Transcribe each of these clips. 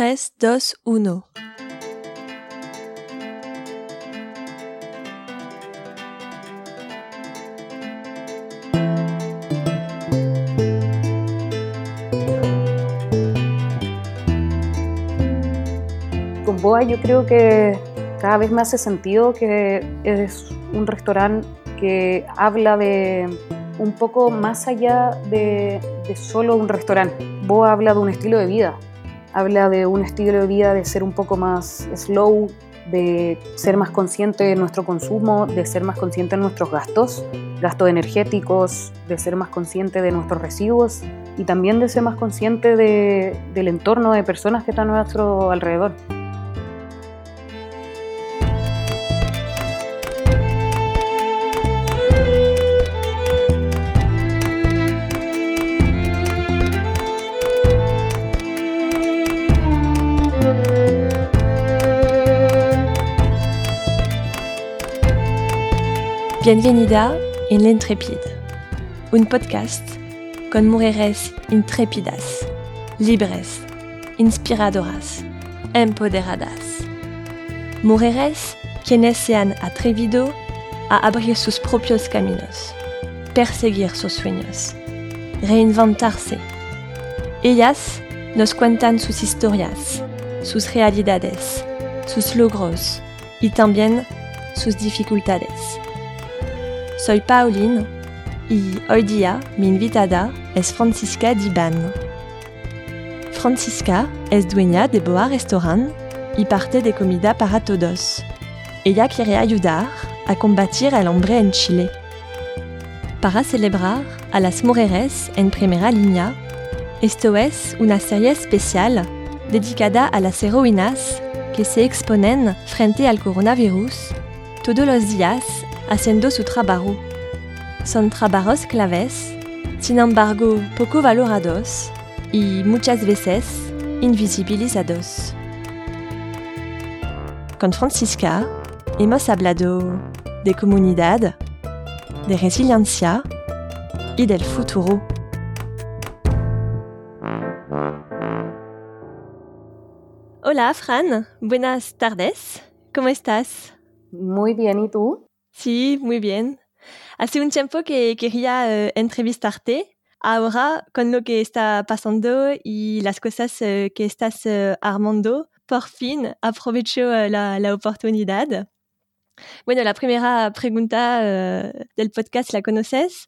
3, 2, 1. Con Boa yo creo que cada vez me hace sentido que es un restaurante que habla de un poco más allá de, de solo un restaurante. Boa habla de un estilo de vida, habla de un estilo de vida de ser un poco más slow, de ser más consciente de nuestro consumo, de ser más consciente de nuestros gastos, gastos energéticos, de ser más consciente de nuestros residuos y también de ser más consciente de, del entorno de personas que están a nuestro alrededor. Bienvenida en l'Intrépide, un podcast con mujeres intrépidas, libres, inspiradoras, empoderadas. Mujeres quienes se han atrevido a abrir sus propios caminos, perseguir sus sueños, reinventarse. Ellas nos cuentan sus historias, sus realidades, sus logros y también sus dificultades. Soy Pauline y hoy día mi invitada es Francisca Diban. Francisca es dueña de Boa Restaurant y parte de Comida para Todos. Ella quiere ayudar a combatir el hambre en Chile. Para celebrar a las mujeres en primera línea, esto es una serie especial dedicada a las heroínas que se exponen frente al coronavirus todos los días haciendo su trabajo. Son trabajos claves, sin embargo poco valorados y muchas veces invisibilizados. Con Francisca hemos hablado de comunidad, de resiliencia y del futuro. Hola Fran, buenas tardes, ¿cómo estás? Muy bien, ¿y tú? Sí, muy bien. Hace un tiempo que quería uh, entrevistarte. Ahora, con lo que está pasando y las cosas uh, que estás uh, armando, por fin aprovecho la, la, oportunidad. Bueno, la primera pregunta del podcast la conoces.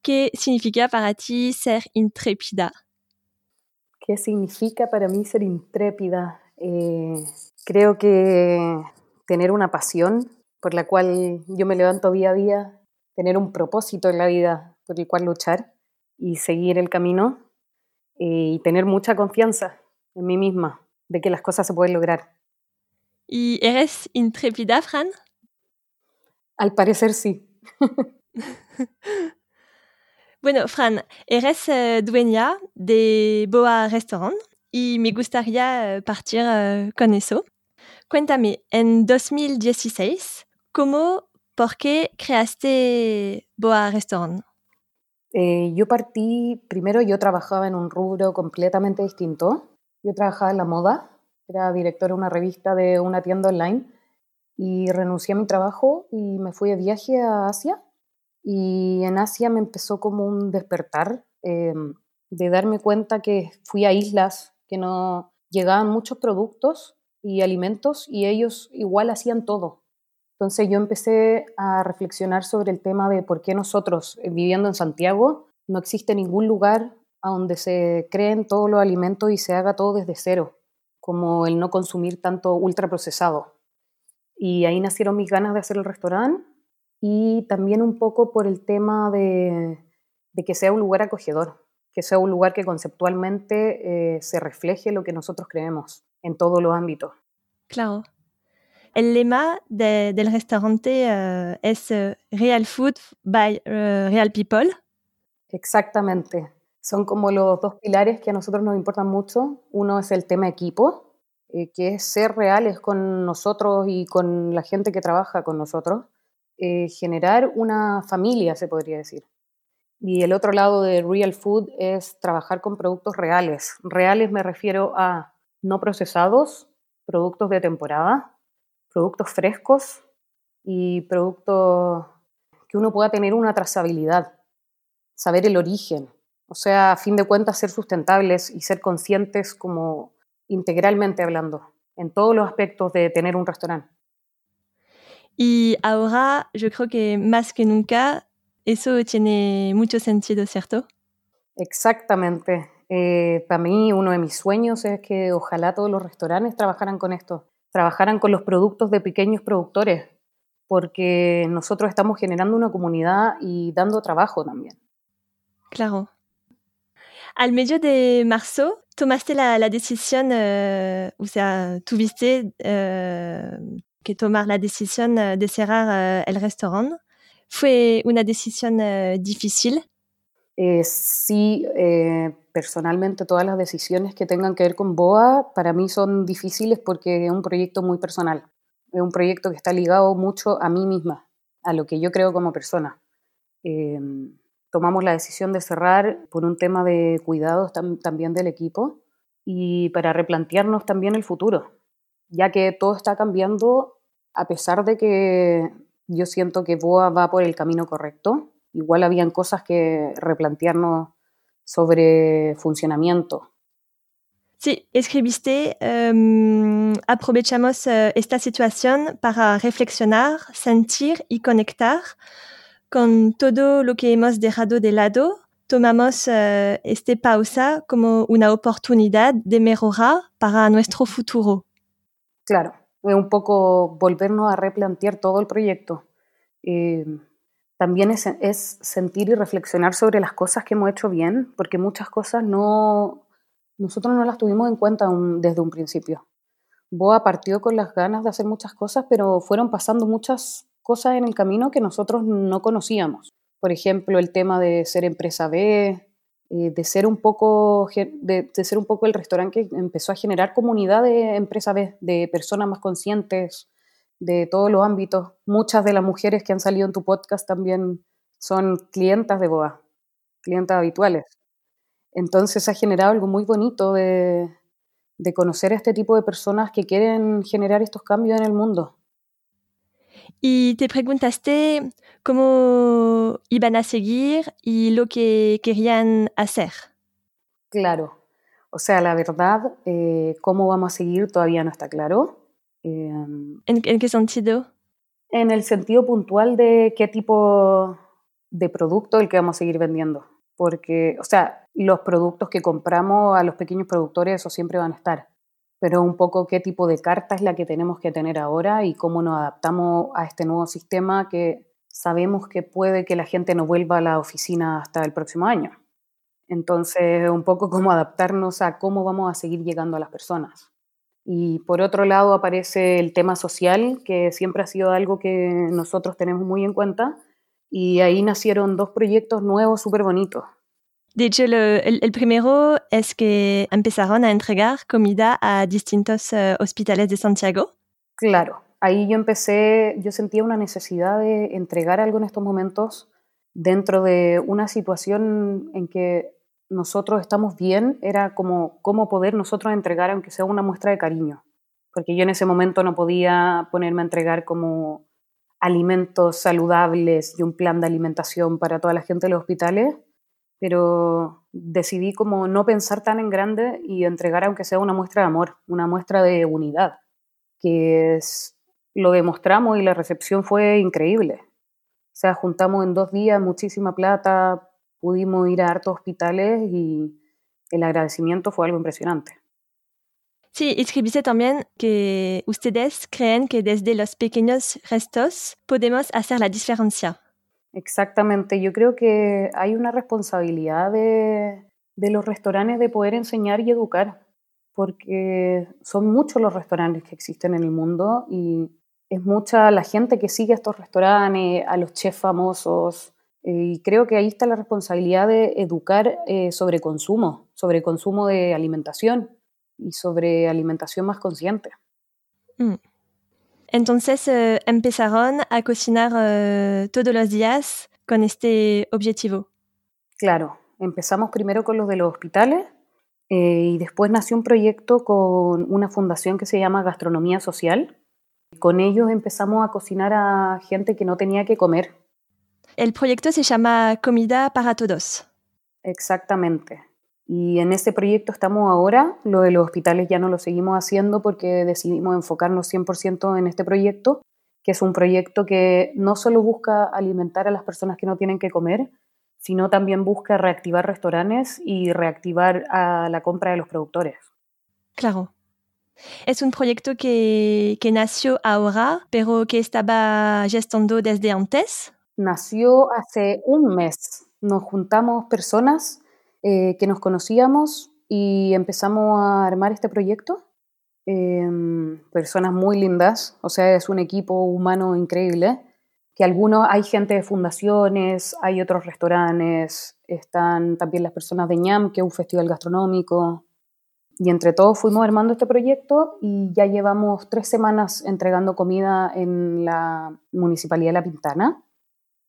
¿Qué significa para ti ser intrépida? ¿Qué significa para mí ser intrépida? Eh, creo que tener una pasión por la cual yo me levanto día a día, tener un propósito en la vida por el cual luchar y seguir el camino eh, y tener mucha confianza en mí misma de que las cosas se pueden lograr. ¿Y eres intrépida, Fran? Al parecer sí. bueno, Fran, eres uh, dueña de Boa Restaurant y me gustaría uh, partir con eso. Cuéntame, en 2016, ¿Cómo, por qué creaste Boa Restaurant? Eh, yo partí, primero yo trabajaba en un rubro completamente distinto. Yo trabajaba en la moda, era directora de una revista de una tienda online y renuncié a mi trabajo y me fui de viaje a Asia. Y en Asia me empezó como un despertar eh, de darme cuenta que fui a islas que no llegaban muchos productos y alimentos y ellos igual hacían todo. Entonces yo empecé a reflexionar sobre el tema de por qué nosotros, eh, viviendo en Santiago, no existe ningún lugar donde se creen todos los alimentos y se haga todo desde cero, como el no consumir tanto ultraprocesado. Y ahí nacieron mis ganas de hacer el restaurante y también un poco por el tema de, de que sea un lugar acogedor, que sea un lugar que conceptualmente eh, se refleje lo que nosotros creemos en todos los ámbitos. Claro. El lema de, del restaurante uh, es uh, Real Food by uh, Real People. Exactamente. Son como los dos pilares que a nosotros nos importan mucho. Uno es el tema equipo, eh, que es ser reales con nosotros y con la gente que trabaja con nosotros. Eh, generar una familia, se podría decir. Y el otro lado de Real Food es trabajar con productos reales. Reales me refiero a no procesados, productos de temporada, productos frescos y productos que uno pueda tener una trazabilidad, saber el origen, o sea, a fin de cuentas ser sustentables y ser conscientes como integralmente hablando, en todos los aspectos de tener un restaurante. Y ahora yo creo que más que nunca eso tiene mucho sentido, ¿cierto? Exactamente. Eh, para mí uno de mis sueños es que ojalá todos los restaurantes trabajaran con esto, trabajaran con los productos de pequeños productores, porque nosotros estamos generando una comunidad y dando trabajo también. Claro. Al medio de marzo, tomaste la, la decisión, uh, o sea, tuviste uh, que tomar la decisión de cerrar el restaurante. ¿Fue una decisión difícil? Eh, sí, eh, personalmente todas las decisiones que tengan que ver con BOA para mí son difíciles porque es un proyecto muy personal. Es un proyecto que está ligado mucho a mí misma, a lo que yo creo como persona. Eh, tomamos la decisión de cerrar por un tema de cuidados también del equipo y para replantearnos también el futuro, ya que todo está cambiando a pesar de que yo siento que BOA va por el camino correcto igual habían cosas que replantearnos sobre funcionamiento. Sí, escribiste, um, aprovechamos uh, esta situación para reflexionar, sentir y conectar con todo lo que hemos dejado de lado. Tomamos uh, esta pausa como una oportunidad de mejorar para nuestro futuro. Claro, es un poco volvernos a replantear todo el proyecto. Eh, también es, sentir y reflexionar sobre las cosas que hemos hecho bien, porque muchas cosas no, nosotros no las tuvimos en cuenta desde un principio. Boa partió con las ganas de hacer muchas cosas, pero fueron pasando muchas cosas en el camino que nosotros no conocíamos. Por ejemplo, el tema de ser empresa B, eh, de, ser un poco, de, de ser un poco el restaurante que empezó a generar comunidad de empresa B, de personas más conscientes, de todos los ámbitos. Muchas de las mujeres que han salido en tu podcast también son clientas de Boa, clientas habituales. Entonces ha generado algo muy bonito de, de conocer a este tipo de personas que quieren generar estos cambios en el mundo. Y te preguntaste cómo iban a seguir y lo que querían hacer. Claro. O sea, la verdad, eh, cómo vamos a seguir todavía no está claro. Em, ¿En, qué sentido? En el sentido puntual de qué tipo de producto el que vamos a seguir vendiendo. Porque, o sea, los productos que compramos a los pequeños productores, eso siempre van a estar. Pero un poco qué tipo de carta es la que tenemos que tener ahora y cómo nos adaptamos a este nuevo sistema que sabemos que puede que la gente no vuelva a la oficina hasta el próximo año. Entonces, un poco cómo adaptarnos a cómo vamos a seguir llegando a las personas. Y por otro lado aparece el tema social, que siempre ha sido algo que nosotros tenemos muy en cuenta. Y ahí nacieron dos proyectos nuevos súper bonitos. De hecho, el, el, primero es que empezaron a entregar comida a distintos uh, hospitales de Santiago. Claro, ahí yo empecé, yo sentía una necesidad de entregar algo en estos momentos dentro de una situación en que nosotros estamos bien era como cómo poder nosotros entregar, aunque sea una muestra de cariño. Porque yo en ese momento no podía ponerme a entregar como alimentos saludables y un plan de alimentación para toda la gente de los hospitales, pero decidí como no pensar tan en grande y entregar aunque sea una muestra de amor, una muestra de unidad, que es, lo demostramos y la recepción fue increíble. O sea, juntamos en dos días muchísima plata, pudimos ir a hartos hospitales y el agradecimiento fue algo impresionante. Sí, escribiste también que ustedes creen que desde los pequeños restos podemos hacer la diferencia. Exactamente, yo creo que hay una responsabilidad de, de los restaurantes de poder enseñar y educar, porque son muchos los restaurantes que existen en el mundo y es mucha la gente que sigue a estos restaurantes, a los chefs famosos, eh, y creo que ahí está la responsabilidad de educar eh, sobre consumo, sobre consumo de alimentación y sobre alimentación más consciente. Mm. Entonces eh, empezaron a cocinar todos los días con este objetivo. Claro, empezamos primero con los de los hospitales Eh, y después nació un proyecto con una fundación que se llama Gastronomía Social. Con ellos empezamos a cocinar a gente que no tenía que comer. El proyecto se llama Comida para Todos. Exactamente. Y en ese proyecto estamos ahora. Lo de los hospitales ya no lo seguimos haciendo porque decidimos enfocarnos 100% en este proyecto, que es un proyecto que no solo busca alimentar a las personas que no tienen que comer, sino también busca reactivar restaurantes y reactivar a la compra de los productores. Claro. Es un proyecto que, que nació ahora, pero que estaba gestando desde antes. Nació hace un mes. Nos juntamos personas eh, que nos conocíamos y empezamos a armar este proyecto. Em, personas muy lindas, o sea, es un equipo humano increíble que algunos, hay gente de fundaciones, hay otros restaurantes, están también las personas de ñam, que es un festival gastronómico, y entre todos fuimos armando este proyecto y ya llevamos tres semanas entregando comida en la Municipalidad de La Pintana.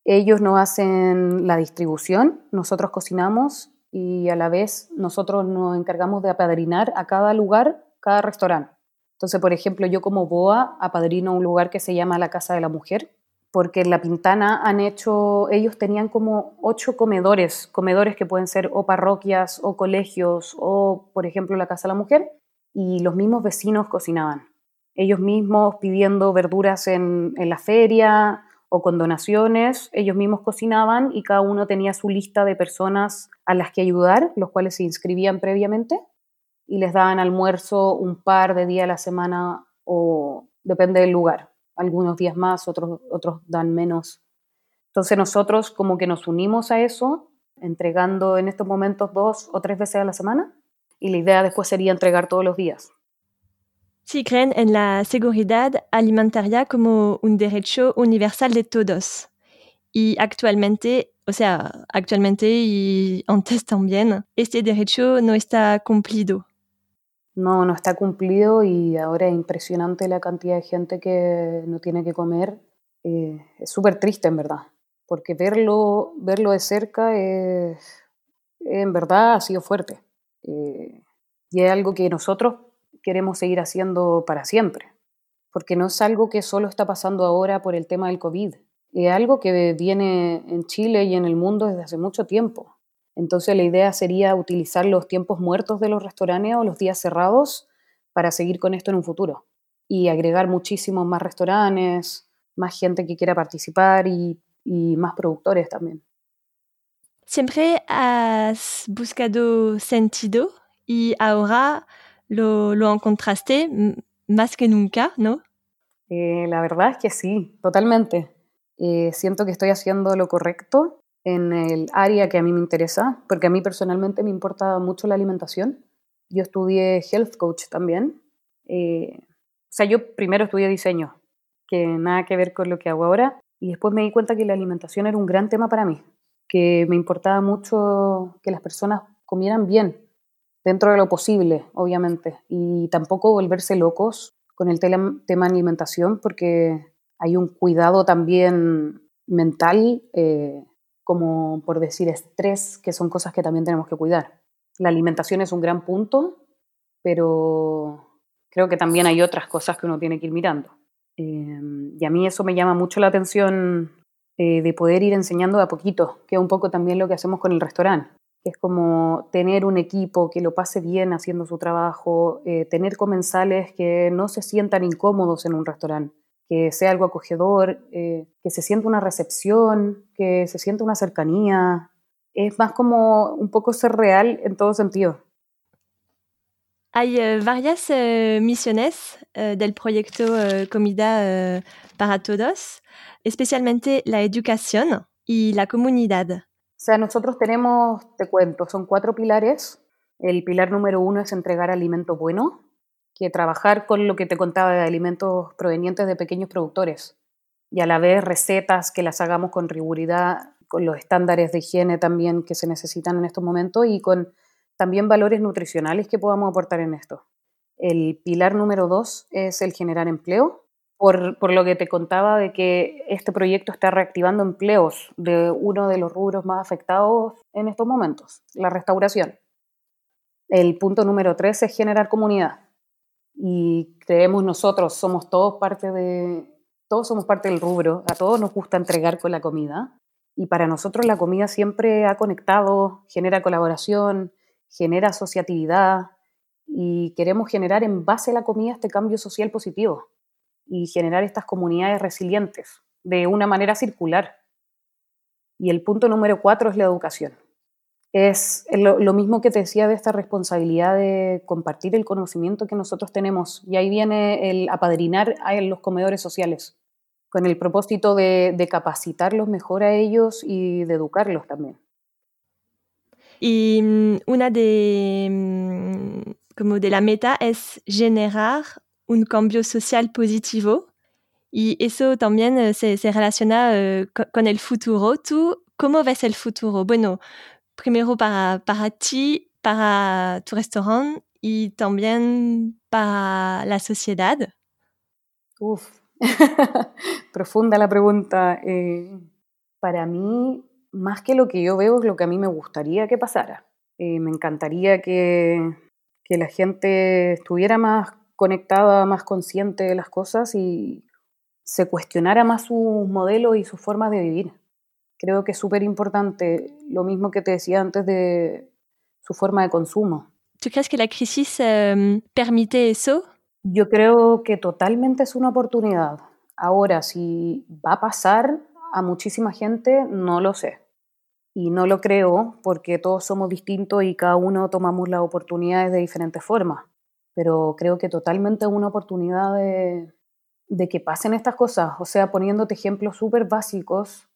Ellos nos hacen la distribución, nosotros cocinamos y a la vez nosotros nos encargamos de apadrinar a cada lugar, cada restaurante. Entonces, por ejemplo, yo como BOA apadrino un lugar que se llama la Casa de la Mujer, porque en La Pintana han hecho, ellos tenían como ocho comedores, comedores que pueden ser o parroquias o colegios o, por ejemplo, la Casa de la Mujer, y los mismos vecinos cocinaban. Ellos mismos pidiendo verduras en, en la feria o con donaciones, ellos mismos cocinaban y cada uno tenía su lista de personas a las que ayudar, los cuales se inscribían previamente y les daban almuerzo un par de días a la semana o depende del lugar algunos días más, otros, otros dan menos. Entonces nosotros como que nos unimos a eso, entregando en estos momentos dos o tres veces a la semana y la idea después sería entregar todos los días. Si creen en la seguridad alimentaria como un derecho universal de todos. Y actualmente, o sea, actualmente y antes también, este derecho no está cumplido no, no está cumplido y ahora es impresionante la cantidad de gente que no tiene que comer. Eh, es súper triste, en verdad, porque verlo, verlo de cerca es, en verdad ha sido fuerte. Eh, y es algo que nosotros queremos seguir haciendo para siempre, porque no es algo que solo está pasando ahora por el tema del COVID, es algo que viene en Chile y en el mundo desde hace mucho tiempo. Entonces la idea sería utilizar los tiempos muertos de los restaurantes o los días cerrados para seguir con esto en un futuro y agregar muchísimos más restaurantes, más gente que quiera participar y, más productores también. Siempre has buscado sentido y ahora lo, encontraste más que nunca, ¿no? Eh, la verdad es que sí, totalmente. Eh, siento que estoy haciendo lo correcto en el área que a mí me interesa, porque a mí personalmente me importa mucho la alimentación. Yo estudié health coach también. Eh, o sea, yo primero estudié diseño, que nada que ver con lo que hago ahora, y después me di cuenta que la alimentación era un gran tema para mí, que me importaba mucho que las personas comieran bien, dentro de lo posible, obviamente, y tampoco volverse locos con el tema alimentación, porque hay un cuidado también mental. Eh, como por decir estrés, que son cosas que también tenemos que cuidar. La alimentación es un gran punto, pero creo que también hay otras cosas que uno tiene que ir mirando. Em, y a mí eso me llama mucho la atención eh, de poder ir enseñando a poquito, que es un poco también lo que hacemos con el restaurante, es como tener un equipo que lo pase bien haciendo su trabajo, eh, tener comensales que no se sientan incómodos en un restaurante que sea algo acogedor, eh, que se sienta una recepción, que se sienta una cercanía. Es más como un poco ser real en todo sentido. Hay uh, varias misiones del proyecto Comida para Todos, especialmente la educación y la comunidad. Sea, nosotros tenemos, te cuento, son cuatro pilares. El pilar número uno es entregar alimento bueno, que trabajar con lo que te contaba de alimentos provenientes de pequeños productores y a la vez recetas que las hagamos con riguridad, con los estándares de higiene también que se necesitan en estos momentos y con también valores nutricionales que podamos aportar en esto. El pilar número dos es el generar empleo, por, lo que te contaba de que este proyecto está reactivando empleos de uno de los rubros más afectados en estos momentos, la restauración. El punto número tres es generar comunidad. Y creemos nosotros, somos todos parte de, todos somos parte del rubro, a todos nos gusta entregar con la comida. Y para nosotros la comida siempre ha conectado, genera colaboración, genera asociatividad y queremos generar en base a la comida este cambio social positivo y generar estas comunidades resilientes de una manera circular. Y el punto número cuatro es la educación. Es lo, mismo que te decía de esta responsabilidad de compartir el conocimiento que nosotros tenemos. Y ahí viene el apadrinar a los comedores sociales, con el propósito de, de capacitarlos mejor a ellos y de educarlos también. Y mm, una de, mm, como de la meta es generar un cambio social positivo y eso también eh, se, se relaciona uh, con el futuro. ¿Tú cómo ves el futuro? Bueno, primero para, para ti, para tu restaurante y también para la sociedad. Uf, profunda la pregunta. Eh, para mí, más que lo que yo veo, es lo que a mí me gustaría que pasara. Eh, me encantaría que, que la gente estuviera más conectada, más consciente de las cosas y se cuestionara más sus modelos y sus formas de vivir. Creo que es súper importante, lo mismo que te decía antes de su forma de consumo. ¿Tú crees que la crisis eh, permite eso? Yo creo que totalmente es una oportunidad. Ahora, si va a pasar a muchísima gente, no lo sé. Y no lo creo porque todos somos distintos y cada uno tomamos las oportunidades de diferentes formas. Pero creo que totalmente una oportunidad de, de que pasen estas cosas. O sea, poniéndote ejemplos súper básicos,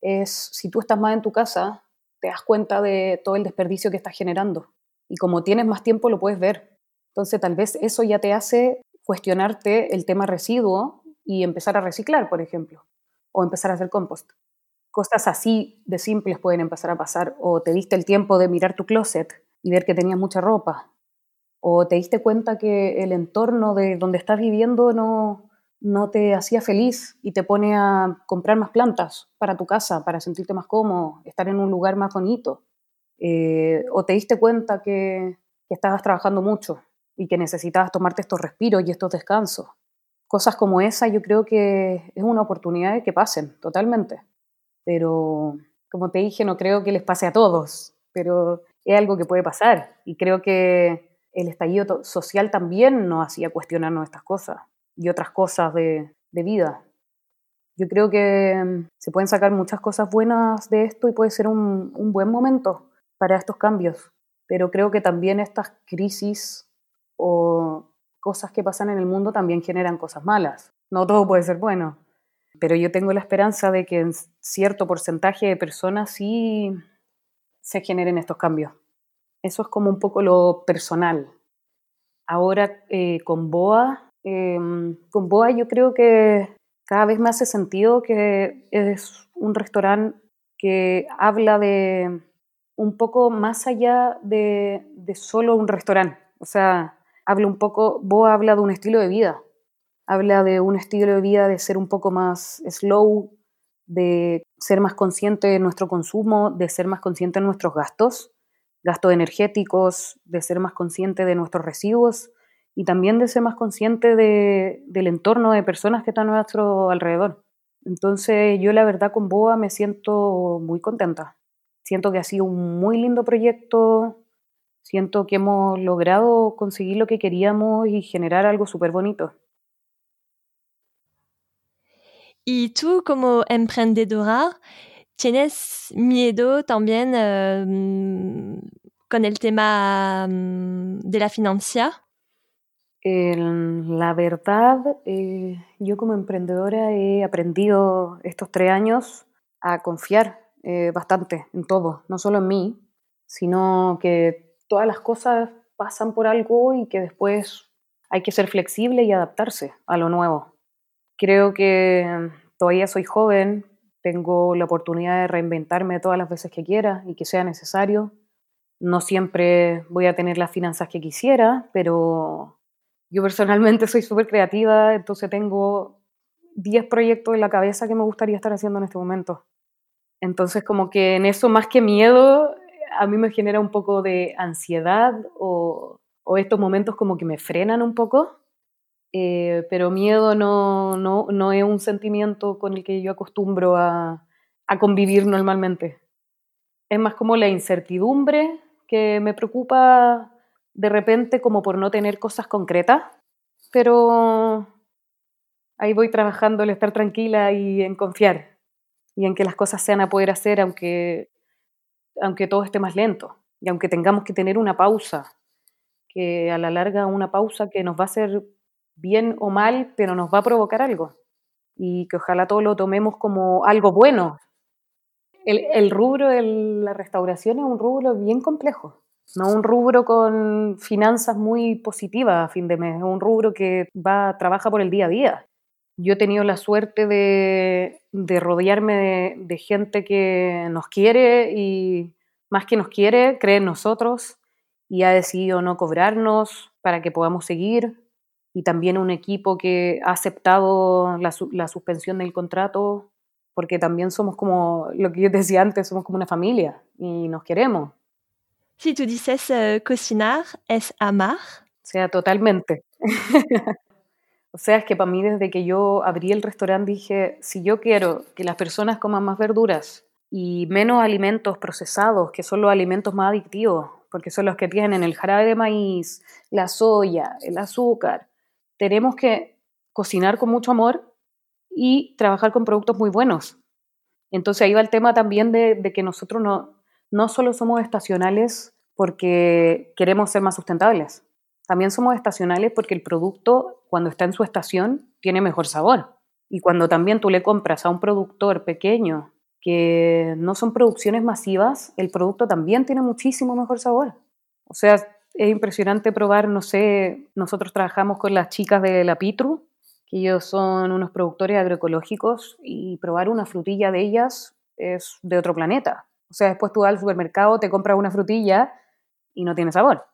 es si tú estás más en tu casa, te das cuenta de todo el desperdicio que estás generando. Y como tienes más tiempo, lo puedes ver. Entonces, tal vez eso ya te hace cuestionarte el tema residuo y empezar a reciclar, por ejemplo, o empezar a hacer compost cosas así de simples pueden empezar a pasar, o te diste el tiempo de mirar tu closet y ver que tenías mucha ropa, o te diste cuenta que el entorno de donde estás viviendo no, no te hacía feliz y te pone a comprar más plantas para tu casa, para sentirte más cómodo, estar en un lugar más bonito, eh, o te diste cuenta que, estabas trabajando mucho y que necesitabas tomarte estos respiros y estos descansos. Cosas como esa yo creo que es una oportunidad de que pasen totalmente pero como te dije, no creo que les pase a todos, pero es algo que puede pasar y creo que el estallido social también nos hacía cuestionarnos estas cosas y otras cosas de, de vida. Yo creo que mm, se pueden sacar muchas cosas buenas de esto y puede ser un, un buen momento para estos cambios, pero creo que también estas crisis o cosas que pasan en el mundo también generan cosas malas. No todo puede ser bueno pero yo tengo la esperanza de que en cierto porcentaje de personas sí se generen estos cambios. Eso es como un poco lo personal. Ahora eh, con Boa, em, con Boa yo creo que cada vez me hace sentido que es un restaurante que habla de un poco más allá de, de solo un restaurante. O sea, habla un poco, Boa habla de un estilo de vida habla de un estilo de vida de ser un poco más slow, de ser más consciente de nuestro consumo, de ser más consciente de nuestros gastos, gastos energéticos, de ser más consciente de nuestros residuos y también de ser más consciente del entorno de personas que están a nuestro alrededor. Entonces yo la verdad con Boa me siento muy contenta. Siento que ha sido un muy lindo proyecto, siento que hemos logrado conseguir lo que queríamos y generar algo súper bonito. Y tú como emprendedora, ¿tienes miedo también uh, con el tema um, de la financia? la verdad, eh, yo como emprendedora he aprendido estos tres años a confiar eh, bastante en todo, no solo en mí, sino que todas las cosas pasan por algo y que después hay que ser flexible y adaptarse a lo nuevo. Creo que todavía soy joven, tengo la oportunidad de reinventarme todas las veces que quiera y que sea necesario. No siempre voy a tener las finanzas que quisiera, pero yo personalmente soy súper creativa, entonces tengo 10 proyectos en la cabeza que me gustaría estar haciendo en este momento. Entonces como que en eso más que miedo a mí me genera un poco de ansiedad o, o estos momentos como que me frenan un poco, eh, pero miedo no, no, no, es un sentimiento con el que yo acostumbro a, a convivir normalmente. Es más como la incertidumbre que me preocupa de repente como por no tener cosas concretas, pero ahí voy trabajando en estar tranquila y en confiar y en que las cosas sean a poder hacer aunque, aunque todo esté más lento y aunque tengamos que tener una pausa, que a la larga una pausa que nos va a hacer bien o mal, pero nos va a provocar algo y que ojalá todo lo tomemos como algo bueno. El, rubro de la restauración es un rubro bien complejo no un rubro con finanzas muy positivas a fin de mes, es un rubro que va, trabaja por el día a día. Yo he tenido la suerte de, rodearme de, gente que nos quiere y más que nos quiere, cree en nosotros y ha decidido no cobrarnos para que podamos seguir. Y también un equipo que ha aceptado la, la suspensión del contrato porque también somos como, lo que yo decía antes, somos como una familia y nos queremos. Si tú dices uh, cocinar, ¿es amar? O sea, totalmente. o sea, es que para mí desde que yo abrí el restaurante dije, si yo quiero que las personas coman más verduras y menos alimentos procesados, que son los alimentos más adictivos, porque son los que tienen el jarabe de maíz, la soya, el azúcar, tenemos que cocinar con mucho amor y trabajar con productos muy buenos. Entonces ahí va el tema también de, que nosotros no, no solo somos estacionales porque queremos ser más sustentables, también somos estacionales porque el producto, cuando está en su estación, tiene mejor sabor. Y cuando también tú le compras a un productor pequeño que no son producciones masivas, el producto también tiene muchísimo mejor sabor. O sea, es impresionante probar, no sé, nosotros trabajamos con las chicas de la Pitru, que ellos son unos productores agroecológicos, y probar una frutilla de ellas es de otro planeta. O sea, después tú vas al supermercado, te compras una frutilla y no tiene sabor.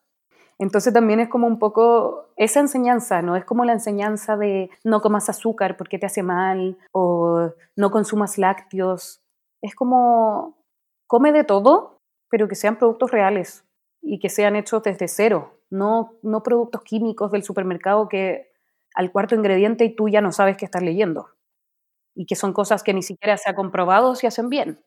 Entonces también es como un poco esa enseñanza, no es como la enseñanza de no comas azúcar porque te hace mal o no consumas lácteos. Es como come de todo, pero que sean productos reales y que sean hechos desde cero, no, no productos químicos del supermercado que al cuarto ingrediente y tú ya no sabes qué estás leyendo y que son cosas que ni siquiera se ha comprobado si hacen bien.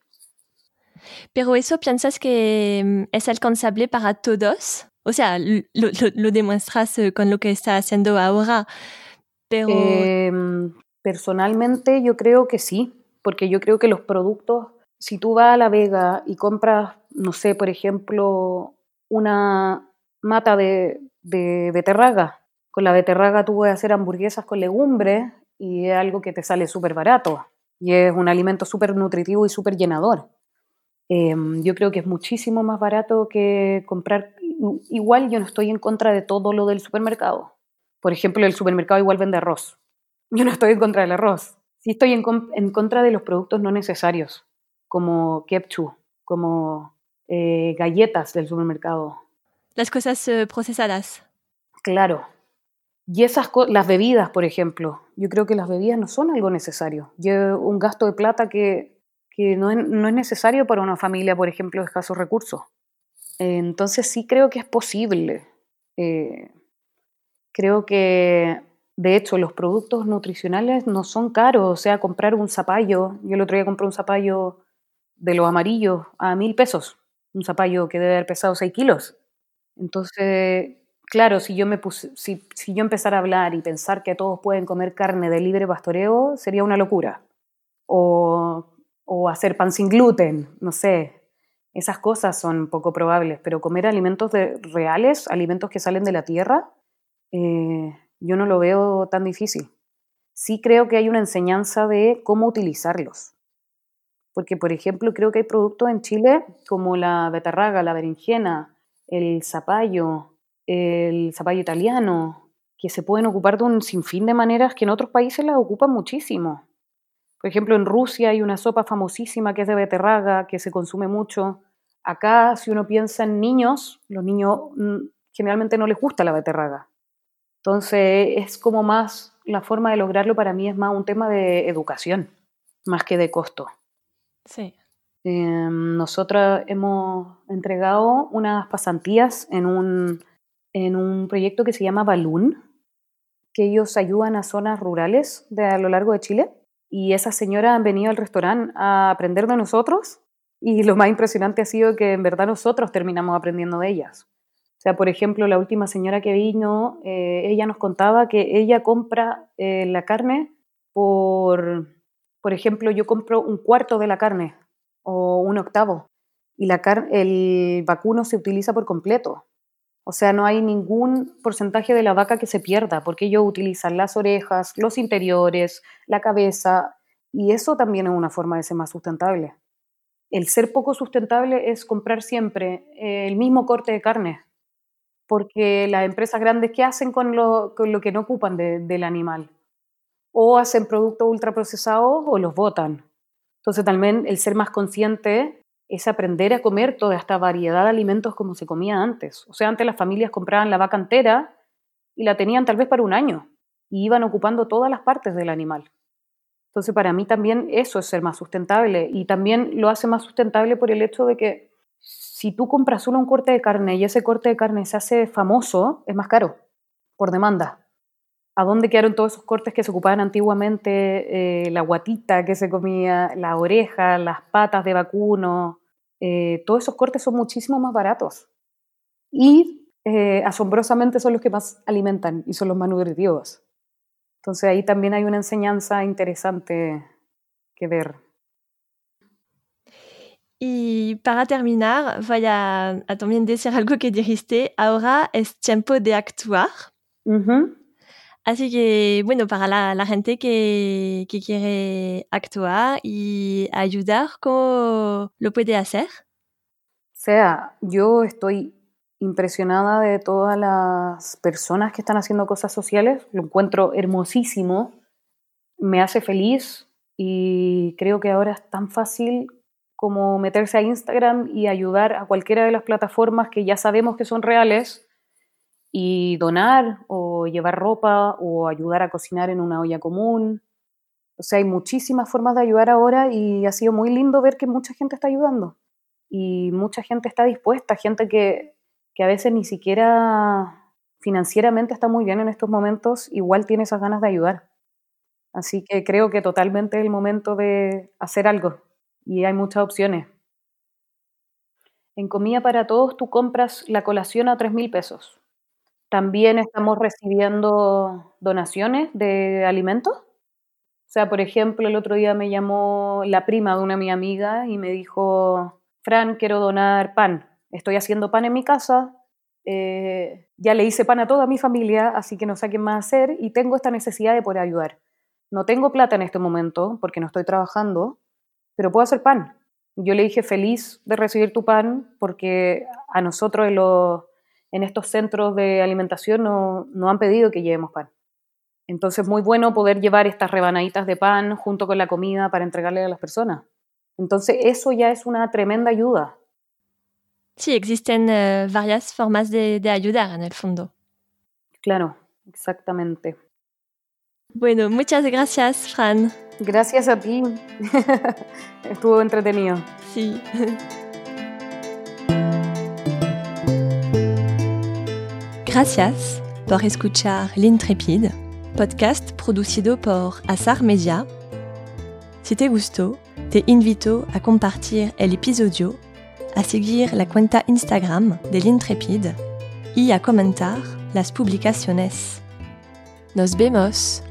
Pero eso piensas que mm, es alcanzable para todos? O sea, lo, demuestras eh, con lo que está haciendo ahora, pero... Em, personalmente yo creo que sí, porque yo creo que los productos, si tú vas a La Vega y compras, no sé, por ejemplo, una mata de, de beterraga, con la beterraga tú puedes hacer hamburguesas con legumbres y es algo que te sale súper barato y es un alimento súper nutritivo y súper llenador. Em, yo creo que es muchísimo más barato que comprar. Igual yo no estoy en contra de todo lo del supermercado. Por ejemplo, el supermercado igual vende arroz. Yo no estoy en contra del arroz. Sí estoy en, en contra de los productos no necesarios, como ketchup, como eh, galletas del supermercado. Las cosas eh, procesadas. Claro. Y esas las bebidas, por ejemplo. Yo creo que las bebidas no son algo necesario. Yo, un gasto de plata que que no es, necesario para una familia, por ejemplo, de escasos recursos. entonces sí creo que es posible. Eh, creo que, de hecho, los productos nutricionales no son caros. O sea, comprar un zapallo, yo el otro día compré un zapallo de los amarillos a mil pesos. Un zapallo que debe haber pesado 6 kilos. Entonces, claro, si yo, me si, si yo empezara a hablar y pensar que todos pueden comer carne de libre pastoreo, sería una locura. O o hacer pan sin gluten, no sé. Esas cosas son poco probables, pero comer alimentos reales, alimentos que salen de la tierra, eh, yo no lo veo tan difícil. Sí creo que hay una enseñanza de cómo utilizarlos. Porque, por ejemplo, creo que hay productos en Chile como la betarraga, la berenjena, el zapallo, el zapallo italiano, que se pueden ocupar de un sinfín de maneras que en otros países las ocupan muchísimo. Por ejemplo, en Rusia hay una sopa famosísima que es de beterraga, que se consume mucho. Acá, si uno piensa en niños, los niños mm, generalmente no les gusta la beterraga. Entonces, es como más, la forma de lograrlo para mí es más un tema de educación, más que de costo. Sí. Em, nosotros hemos entregado unas pasantías en un, en un proyecto que se llama Balloon, que ellos ayudan a zonas rurales de a lo largo de Chile. Y esas señoras han venido al restaurante a aprender de nosotros. Y lo más impresionante ha sido que en verdad nosotros terminamos aprendiendo de ellas. O sea, por ejemplo, la última señora que vino, eh, ella nos contaba que ella compra eh, la carne por, por ejemplo, yo compro un cuarto de la carne o un octavo y la el vacuno se utiliza por completo. O sea, no hay ningún porcentaje de la vaca que se pierda, porque ellos utilizan las orejas, los interiores, la cabeza, y eso también es una forma de ser más sustentable. El ser poco sustentable es comprar siempre eh, el mismo corte de carne, porque las empresas grandes, ¿qué hacen con lo, que no ocupan del animal? O hacen productos ultraprocesados o los botan. Entonces también el ser más consciente es aprender a comer toda esta variedad de alimentos como se comía antes. O sea, antes las familias compraban la vaca entera y la tenían tal vez para un año y iban ocupando todas las partes del animal. Entonces, para mí también eso es ser más sustentable y también lo hace más sustentable por el hecho de que si tú compras solo un corte de carne y ese corte de carne se hace famoso, es más caro por demanda a dónde quedaron todos esos cortes que se ocupaban antiguamente, eh, la guatita que se comía, la oreja, las patas de vacuno, eh, todos esos cortes son muchísimo más baratos. Y eh, asombrosamente son los que más alimentan y son los más nutritivos. Entonces ahí también hay una enseñanza interesante que ver. Y para terminar, voy a, también decir algo que dijiste, ahora es tiempo de actuar. Así que, bueno, para la, la gente que, que, quiere actuar y ayudar, ¿cómo lo puede hacer? O sea, yo estoy impresionada de todas las personas que están haciendo cosas sociales, lo encuentro hermosísimo, me hace feliz y creo que ahora es tan fácil como meterse a Instagram y ayudar a cualquiera de las plataformas que ya sabemos que son reales y donar o llevar ropa o ayudar a cocinar en una olla común. O sea, hay muchísimas formas de ayudar ahora y ha sido muy lindo ver que mucha gente está ayudando y mucha gente está dispuesta, gente que, que a veces ni siquiera financieramente está muy bien en estos momentos, igual tiene esas ganas de ayudar. Así que creo que totalmente es el momento de hacer algo y hay muchas opciones. En Comida para Todos tú compras la colación a 3 mil pesos también estamos recibiendo donaciones de alimentos. O sea, por ejemplo, el otro día me llamó la prima de una mi amiga y me dijo, Fran, quiero donar pan. Estoy haciendo pan en mi casa. Eh, ya le hice pan a toda mi familia, así que no sé qué más hacer y tengo esta necesidad de poder ayudar. No tengo plata en este momento porque no estoy trabajando, pero puedo hacer pan. Yo le dije feliz de recibir tu pan porque a nosotros en los en estos centros de alimentación no, no han pedido que llevemos pan. Entonces, muy bueno poder llevar estas rebanaditas de pan junto con la comida para entregarle a las personas. Entonces, eso ya es una tremenda ayuda. Sí, existen uh, varias formas de, de, ayudar en el fondo. Claro, exactamente. Bueno, muchas gracias, Fran. Gracias a ti. Estuvo entretenido. Sí. Gracias por escuchar L'Intrépide, podcast producido por Asar Media. Si te gustó, te invito a compartir el episodio, a la cuenta Instagram de L'Intrépide y a comentar las publicaciones. Nos vemos